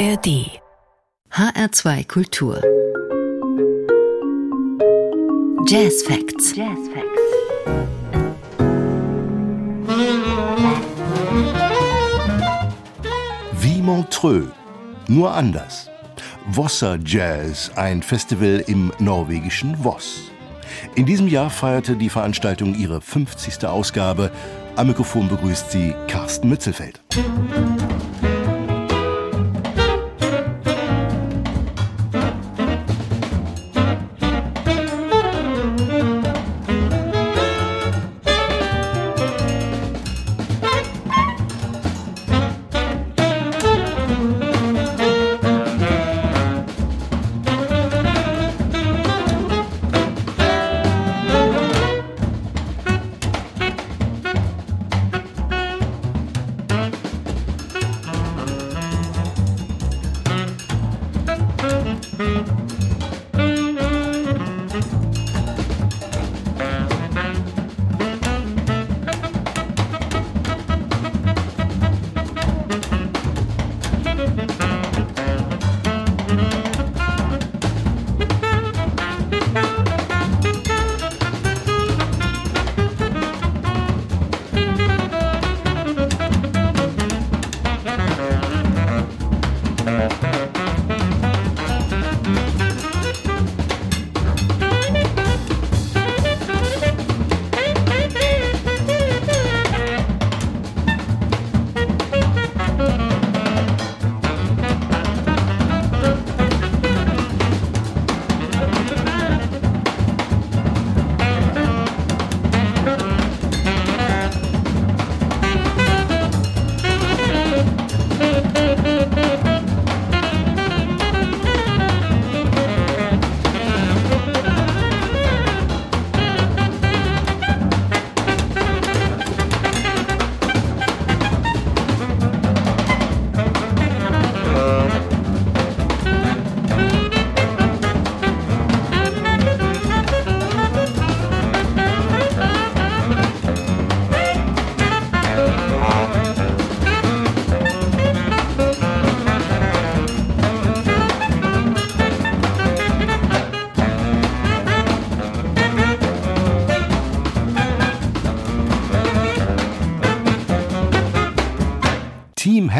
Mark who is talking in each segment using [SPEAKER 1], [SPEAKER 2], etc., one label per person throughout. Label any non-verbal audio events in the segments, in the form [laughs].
[SPEAKER 1] ARD HR2 Kultur Jazz Facts. Jazz Facts.
[SPEAKER 2] Wie Montreux, nur anders. Vossa Jazz, ein Festival im norwegischen Voss. In diesem Jahr feierte die Veranstaltung ihre 50. Ausgabe. Am Mikrofon begrüßt sie Carsten Mützelfeld.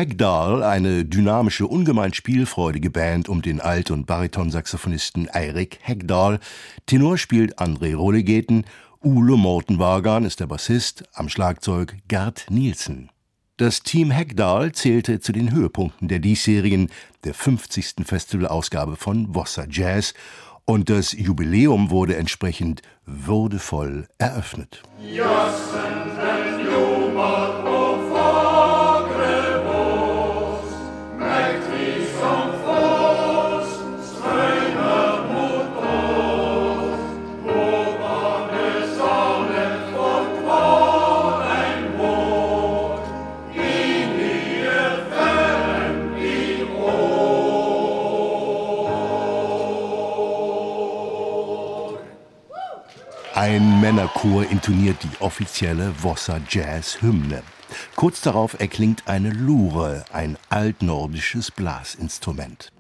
[SPEAKER 2] Hegdahl, eine dynamische, ungemein spielfreudige Band um den Alt- und Baritonsaxophonisten Eirik Hegdahl. Tenor spielt André Rollegeten, Ulo Mortenwagan ist der Bassist, am Schlagzeug Gerd Nielsen. Das Team Hegdahl zählte zu den Höhepunkten der diesjährigen, der 50. Festivalausgabe von Vossa Jazz und das Jubiläum wurde entsprechend würdevoll eröffnet. Jossen, Männerchor intoniert die offizielle Vossa Jazz Hymne. Kurz darauf erklingt eine Lure, ein altnordisches Blasinstrument.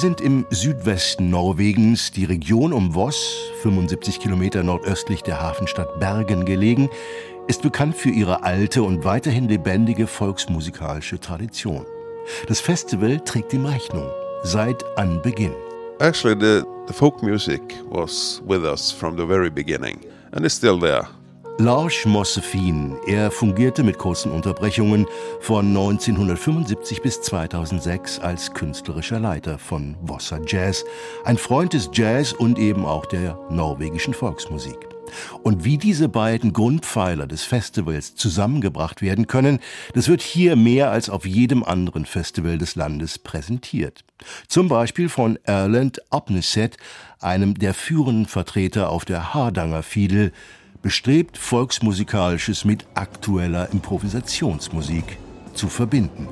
[SPEAKER 2] Sind im Südwesten Norwegens, die Region um Voss, 75 Kilometer nordöstlich der Hafenstadt Bergen gelegen, ist bekannt für ihre alte und weiterhin lebendige volksmusikalische Tradition. Das Festival trägt ihm Rechnung seit Anbeginn.
[SPEAKER 3] Actually, the, the folk music was with us from the very beginning and it's still there.
[SPEAKER 2] Lars Mossefin, er fungierte mit kurzen Unterbrechungen von 1975 bis 2006 als künstlerischer Leiter von Vossa Jazz, ein Freund des Jazz und eben auch der norwegischen Volksmusik. Und wie diese beiden Grundpfeiler des Festivals zusammengebracht werden können, das wird hier mehr als auf jedem anderen Festival des Landes präsentiert. Zum Beispiel von Erland Apneset, einem der führenden Vertreter auf der Hardanger Fiedel, bestrebt, Volksmusikalisches mit aktueller Improvisationsmusik zu verbinden.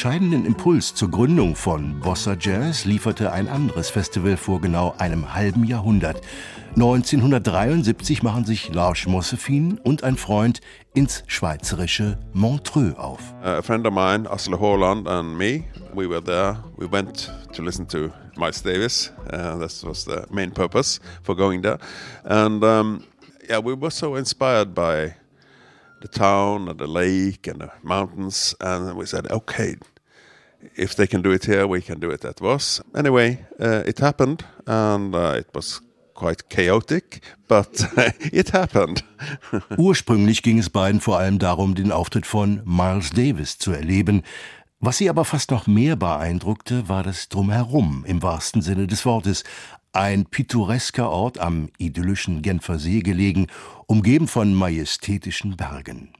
[SPEAKER 2] Entscheidenden Impuls zur Gründung von Bossa Jazz lieferte ein anderes Festival vor genau einem halben Jahrhundert. 1973 machen sich Lars Mossefin und ein Freund ins schweizerische Montreux auf.
[SPEAKER 3] A friend of mine, Asle Holland and me, we were there. We went to listen to Miles Davis. Uh, that was the main purpose for going there. And um, yeah, we were so inspired by the town and the lake and the mountains. And we said, okay, if they can do it here, we can do it at Voss. Anyway, uh, it happened, and uh, it was quite chaotic, but [laughs] it happened. [laughs]
[SPEAKER 2] Ursprünglich ging es beiden vor allem darum, den Auftritt von Miles Davis zu erleben. Was sie aber fast noch mehr beeindruckte, war das Drumherum im wahrsten Sinne des Wortes. Ein pittoresker Ort am idyllischen Genfer See gelegen, umgeben von majestätischen Bergen.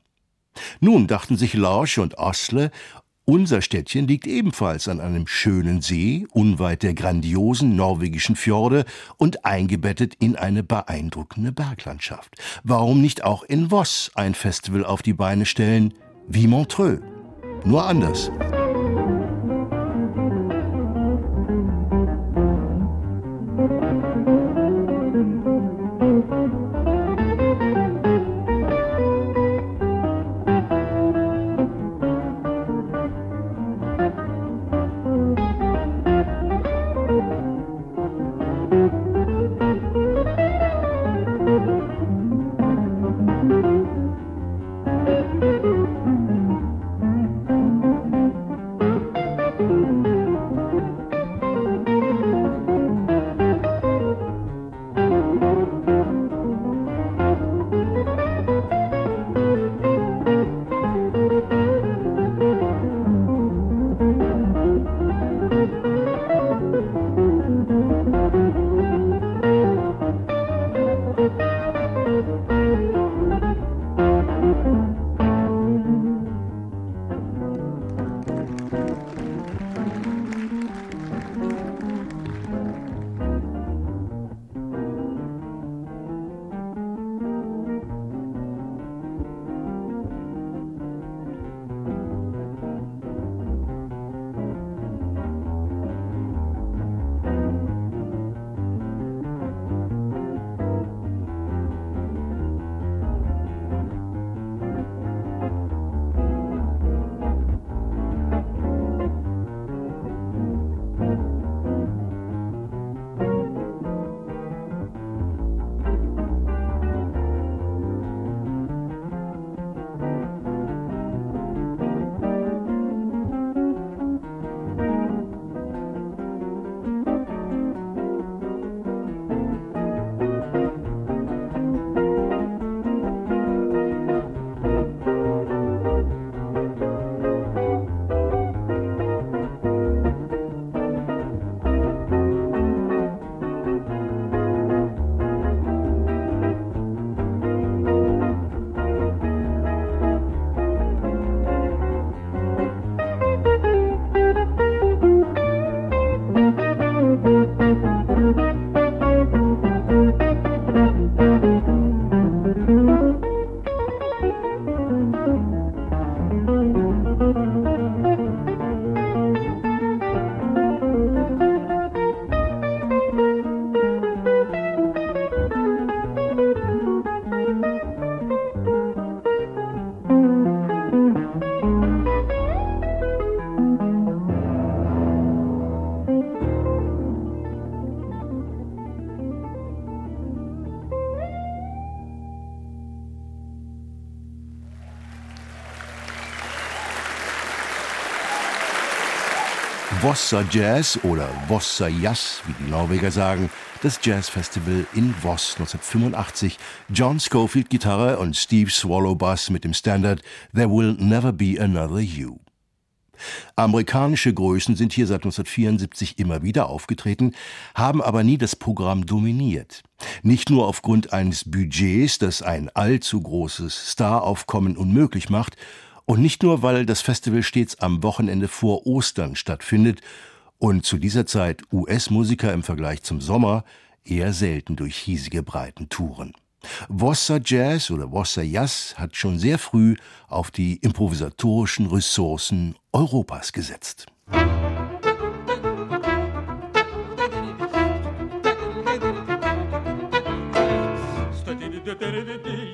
[SPEAKER 2] Nun dachten sich Lorsch und Osle, unser Städtchen liegt ebenfalls an einem schönen See, unweit der grandiosen norwegischen Fjorde und eingebettet in eine beeindruckende Berglandschaft. Warum nicht auch in Voss ein Festival auf die Beine stellen, wie Montreux? Nur anders. Vossa Jazz oder Vossa Jazz, wie die Norweger sagen, das Jazzfestival in Voss 1985. John Schofield Gitarre und Steve Swallow Bass mit dem Standard There Will Never Be Another You. Amerikanische Größen sind hier seit 1974 immer wieder aufgetreten, haben aber nie das Programm dominiert. Nicht nur aufgrund eines Budgets, das ein allzu großes Staraufkommen unmöglich macht, und nicht nur, weil das Festival stets am Wochenende vor Ostern stattfindet und zu dieser Zeit US-Musiker im Vergleich zum Sommer eher selten durch hiesige Breiten touren. Vossa Jazz oder Vossa Jazz hat schon sehr früh auf die improvisatorischen Ressourcen Europas gesetzt. [laughs]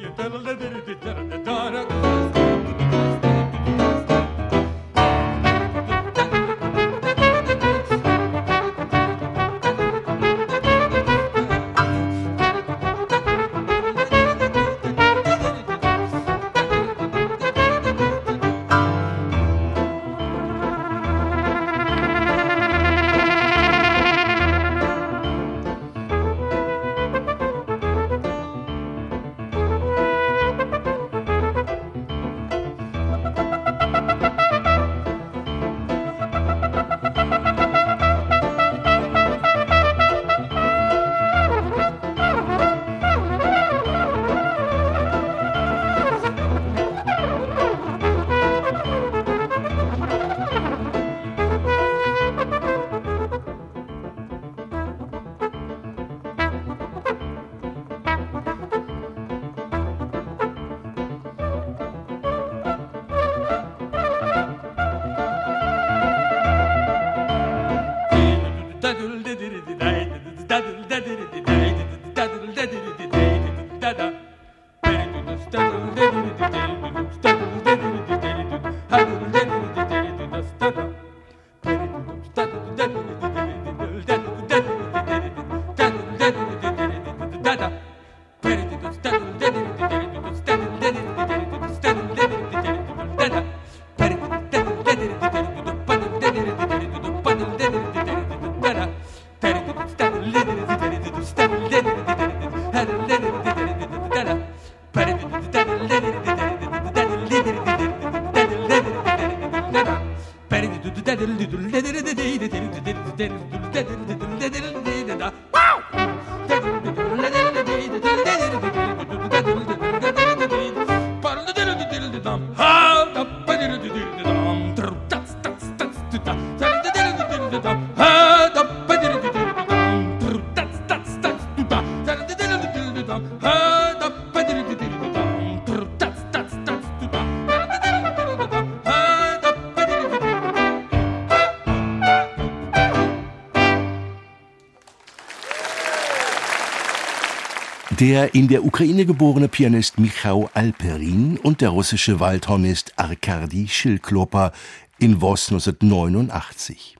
[SPEAKER 2] Der in der Ukraine geborene Pianist Michał Alperin und der russische Waldhornist Arkadi Schilklopa in Voss 1989.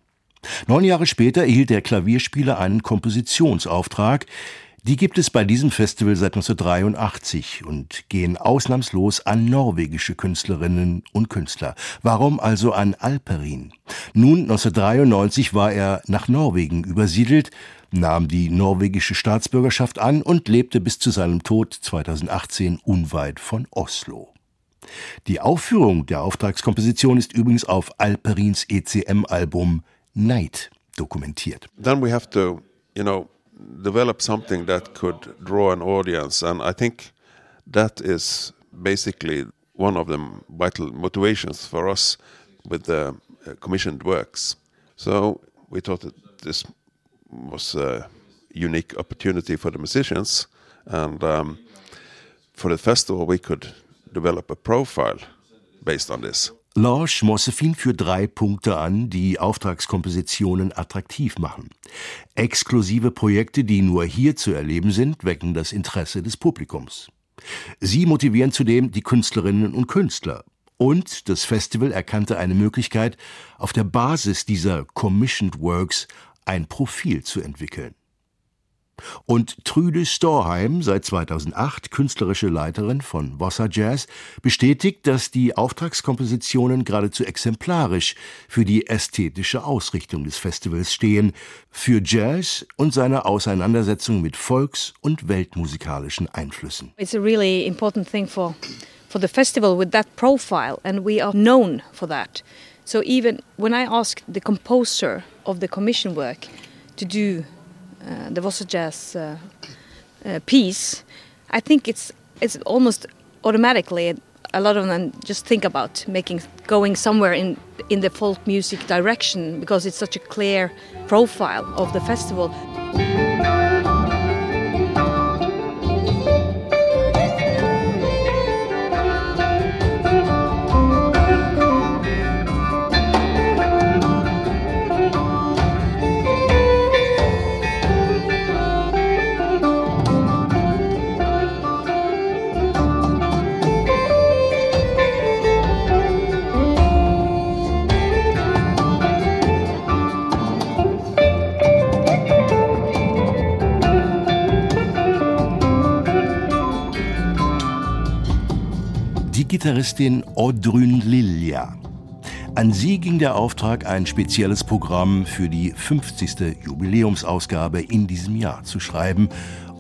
[SPEAKER 2] Neun Jahre später erhielt der Klavierspieler einen Kompositionsauftrag. Die gibt es bei diesem Festival seit 1983 und gehen ausnahmslos an norwegische Künstlerinnen und Künstler. Warum also an Alperin? Nun, 1993 war er nach Norwegen übersiedelt nahm die norwegische Staatsbürgerschaft an und lebte bis zu seinem Tod 2018 unweit von Oslo. Die Aufführung der Auftragskomposition ist übrigens auf Alperins ECM-Album Night dokumentiert.
[SPEAKER 3] Then we have to, you know, develop something that could draw an audience, and I think that is basically one of the vital motivations for us with the uh, commissioned works. So we thought that this was a unique opportunity for the musicians, and um, for the festival we could develop a profile based on this.
[SPEAKER 2] Lorsch Mossefin führt drei Punkte an, die Auftragskompositionen attraktiv machen. Exklusive Projekte, die nur hier zu erleben sind, wecken das Interesse des Publikums. Sie motivieren zudem die Künstlerinnen und Künstler. Und das Festival erkannte eine Möglichkeit, auf der Basis dieser Commissioned Works ein Profil zu entwickeln. Und Trüde Storheim, seit 2008 künstlerische Leiterin von Bossa Jazz, bestätigt, dass die Auftragskompositionen geradezu exemplarisch für die ästhetische Ausrichtung des Festivals stehen, für Jazz und seine Auseinandersetzung mit volks- und weltmusikalischen Einflüssen.
[SPEAKER 4] It's a really important thing for for the festival with that profile and we are known for that. So even when I asked the composer of the commission work to do uh, the Vossa Jazz uh, uh, piece, I think it's it's almost automatically a lot of them just think about making going somewhere in in the folk music direction because it's such a clear profile of the festival.
[SPEAKER 2] Gitarristin Oddrun Lilja. An sie ging der Auftrag, ein spezielles Programm für die 50. Jubiläumsausgabe in diesem Jahr zu schreiben.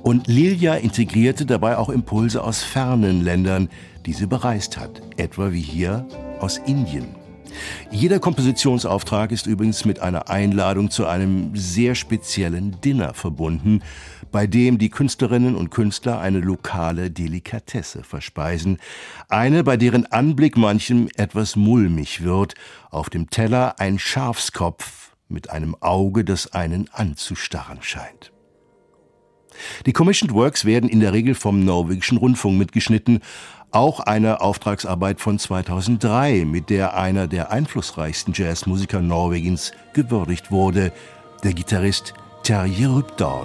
[SPEAKER 2] Und Lilja integrierte dabei auch Impulse aus fernen Ländern, die sie bereist hat, etwa wie hier aus Indien. Jeder Kompositionsauftrag ist übrigens mit einer Einladung zu einem sehr speziellen Dinner verbunden, bei dem die Künstlerinnen und Künstler eine lokale Delikatesse verspeisen, eine, bei deren Anblick manchem etwas mulmig wird, auf dem Teller ein Schafskopf mit einem Auge, das einen anzustarren scheint. Die Commissioned Works werden in der Regel vom norwegischen Rundfunk mitgeschnitten auch eine Auftragsarbeit von 2003, mit der einer der einflussreichsten Jazzmusiker Norwegens gewürdigt wurde, der Gitarrist Terje Rupdahl.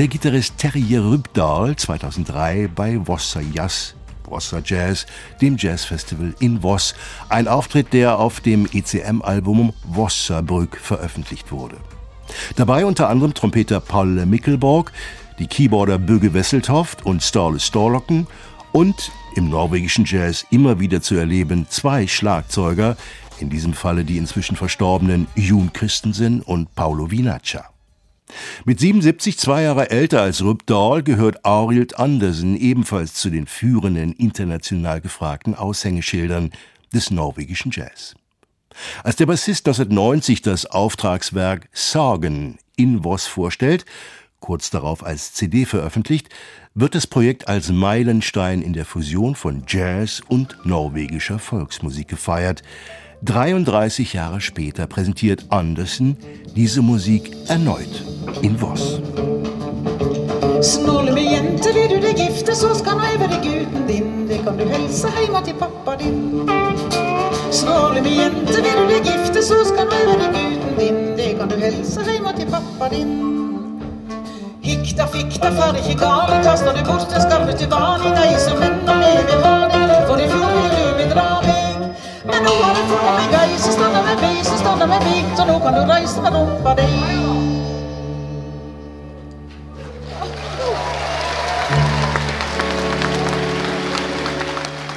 [SPEAKER 2] Der Gitarrist Terje Rübdahl 2003 bei Vossa Jazz Vossa Jazz, dem Jazzfestival in Voss. Ein Auftritt, der auf dem ECM-Album Vossabrück veröffentlicht wurde. Dabei unter anderem Trompeter Paul Mikkelborg, die Keyboarder Böge Wesseltoft und Ståle Storlocken und im norwegischen Jazz immer wieder zu erleben zwei Schlagzeuger, in diesem Falle die inzwischen verstorbenen Jun Christensen und Paulo Vinaccia. Mit 77, zwei Jahre älter als Rup Dahl, gehört Arild Andersen ebenfalls zu den führenden international gefragten Aushängeschildern des norwegischen Jazz. Als der Bassist 1990 das Auftragswerk Sagen in Voss vorstellt, kurz darauf als CD veröffentlicht, wird das Projekt als Meilenstein in der Fusion von Jazz und norwegischer Volksmusik gefeiert, 33 Jahre später präsentiert Andersen diese Musik erneut in Voss.
[SPEAKER 5] Snåle med jente, vil du deg gifte, så skal jeg være gutten din. Det kan du helse hjemme til pappa din. Snåle med jente, vil du deg gifte, så skal jeg være gutten din. Det kan du helse hjemme til pappa din. Hikk Frykta for ikke gale, kaster du bort en skam til vanlig, deg som ennå lever vanlig, for i fjor ville du bedragning. Nå fått meg ei som stander med meg, som stander med meg, så nå kan du reise med rumpa di.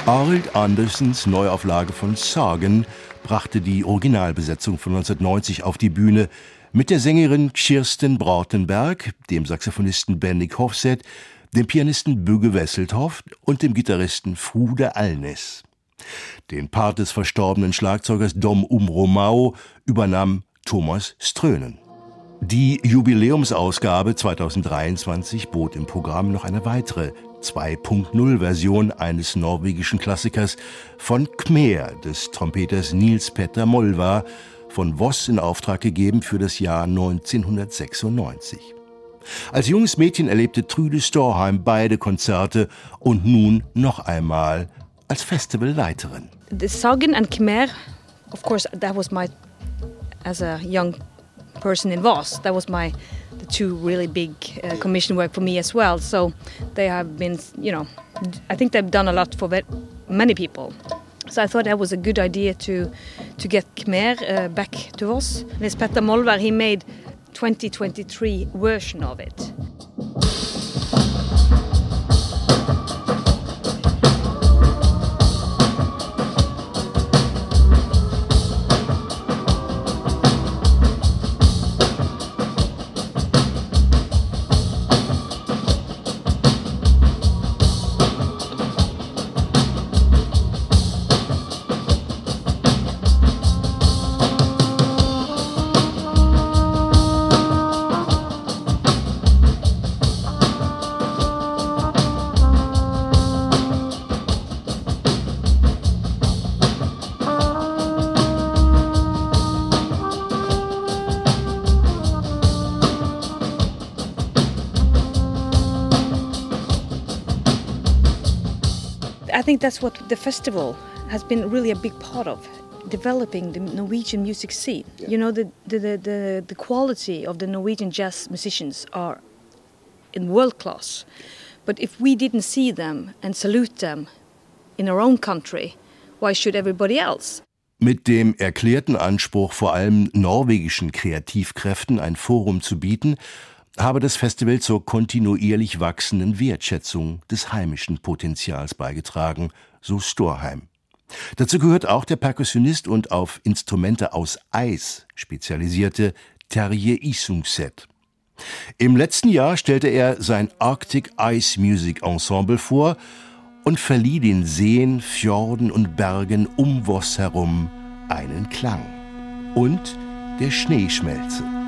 [SPEAKER 2] Arild Andersens Neuauflage von Sagen brachte die Originalbesetzung von 1990 auf die Bühne mit der Sängerin Kirsten Brautenberg, dem Saxophonisten Bendik Hofset, dem Pianisten Büge Wesseltoft und dem Gitarristen Frude Allnes. Den Part des verstorbenen Schlagzeugers Dom Umromau übernahm Thomas Strönen. Die Jubiläumsausgabe 2023 bot im Programm noch eine weitere 2.0-Version eines norwegischen Klassikers von Khmer des Trompeters Nils Petter Molvar, von Voss in Auftrag gegeben für das Jahr 1996. Als junges Mädchen erlebte Trüde Storheim beide Konzerte und nun noch einmal als Festivalleiterin.
[SPEAKER 4] The Sagen and Khmer, of course, that was my, as a young person in Voss, that was my the two really big uh, commission work for me as well. So they have been, you know, I think they've done a lot for many people. So I thought that was a good idea to to get Khmer uh, back to us. This Petter Molvar, he made 2023 version of it. Think that's what the festival has been really a big part of developing the Norwegian music scene. Yeah. You know, the, the, the, the, quality of the Norwegian jazz musicians are in world class. But if we didn't see them and salute them in our own country, why should everybody else?
[SPEAKER 2] Mit dem erklärten Anspruch, vor allem norwegischen Kreativkräften ein Forum zu bieten, habe das Festival zur kontinuierlich wachsenden Wertschätzung des heimischen Potenzials beigetragen, so Storheim. Dazu gehört auch der Perkussionist und auf Instrumente aus Eis spezialisierte Terje Isungset. Im letzten Jahr stellte er sein Arctic Ice Music Ensemble vor und verlieh den Seen, Fjorden und Bergen um Voss herum einen Klang. Und der Schneeschmelze.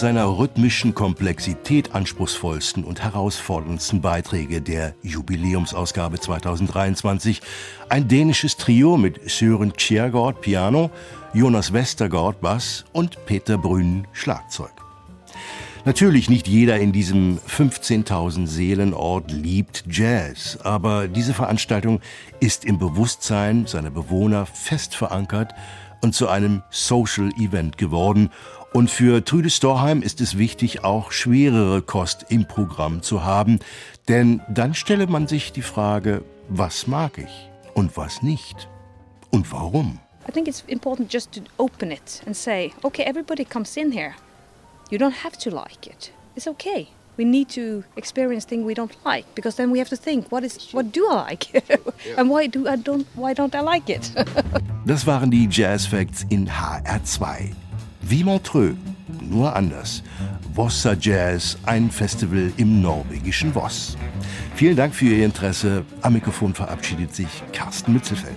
[SPEAKER 2] Seiner rhythmischen Komplexität anspruchsvollsten und herausforderndsten Beiträge der Jubiläumsausgabe 2023. Ein dänisches Trio mit Sören Kjærgaard Piano, Jonas Westergaard Bass und Peter Brünn Schlagzeug. Natürlich nicht jeder in diesem 15.000 Seelenort liebt Jazz, aber diese Veranstaltung ist im Bewusstsein seiner Bewohner fest verankert und zu einem Social Event geworden. Und für Trüde Storheim ist es wichtig, auch schwerere Kost im Programm zu haben, denn dann stelle man sich die Frage, was mag ich und was nicht und warum.
[SPEAKER 4] I think it's important just to open it and say, okay, everybody comes in here. You don't have to like it. It's okay. We need to experience things we don't like because then we have to think, what is what do I like? [laughs] and why do I don't why don't I like it? [laughs]
[SPEAKER 2] das waren die Jazz Facts in HR2. Wie Montreux, nur anders. Vossa Jazz, ein Festival im norwegischen Voss. Vielen Dank für Ihr Interesse. Am Mikrofon verabschiedet sich Carsten Mützelfeld.